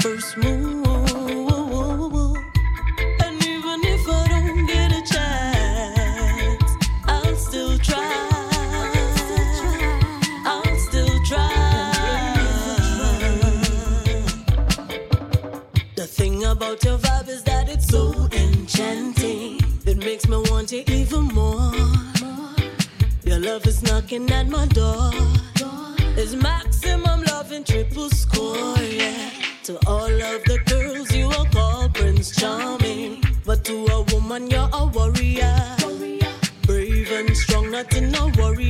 first move. And even if I don't get a chance, I'll still try. I'll still try. The thing about your vibe is that it's so enchanting. It makes me want you even more. Your love is knocking at my door. It's maximum love and triple score, yeah. To all of the girls you will call Prince Charming, but to a woman you're a warrior. Brave and strong, not in a.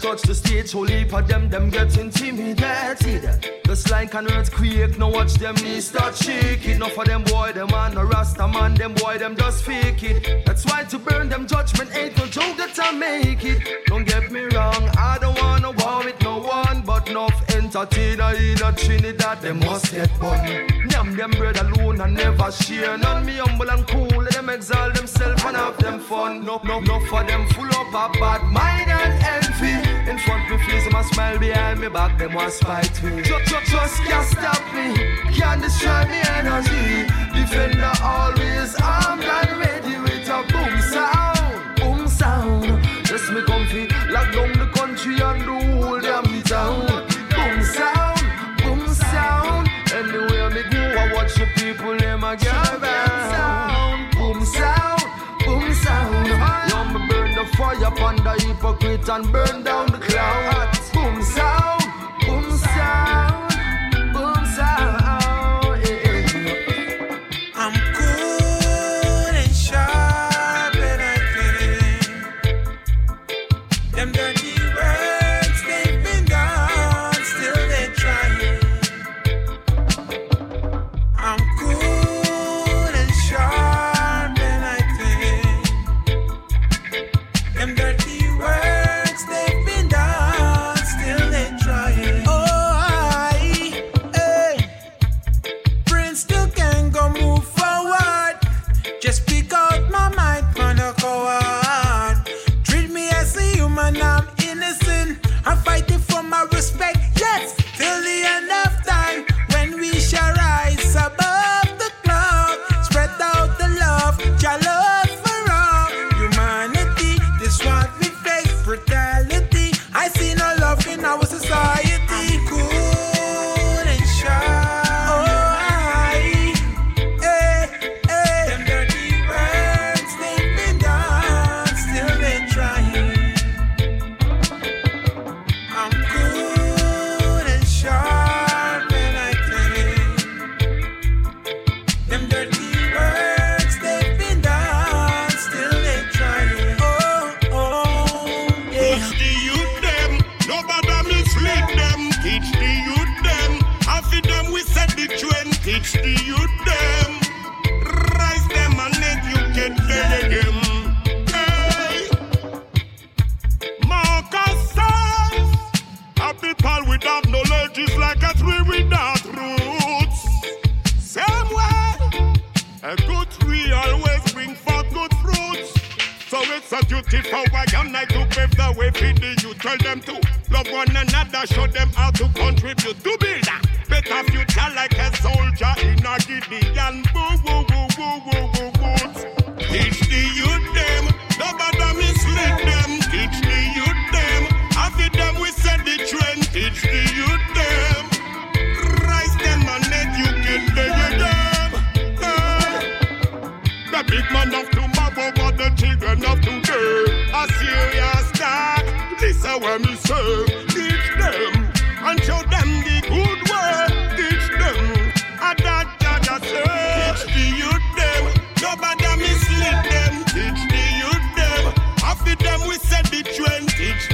touch the stage, whole heap of them, them get intimidated. Just like an earthquake, now watch them knees start shaking. Enough of them boy, them man no rasta man, them boy, them just fake it. That's why to burn them judgment ain't no joke that I make it. Don't get me wrong, I don't wanna war with no one, but enough entertainer in a Trinidad, they must get bun. Nyam them bread alone and never share. None me humble and cool, let them exalt themselves and have them fun. No, no, no for them full up a bad mind and envy. In front me face, them behind me back, them want spite me. Just, just, just can't stop me, can't destroy me energy. Defender always armed and ready with a boom sound, boom sound. Yes, me comfy, lock down the country and the whole damn town. Boom sound, boom sound. Anywhere me go, I watch the people them a gather round. Boom sound, boom sound. Me burn the fire upon the hypocrite and burn down a good tree always bring forth good fruits. So it's a duty for I and I to pave the way for the youth. Tell them to love one another, show them how to contribute to build a better future like a soldier in a Gideon. Boo, boo, boo, boo, boo, boo, boo. Teach the youth them, teach them, and show them the good way. Teach them, and that Jah Jah says, teach the youth them, nobody mislead them. Teach the youth them, after them we set the trend. Teach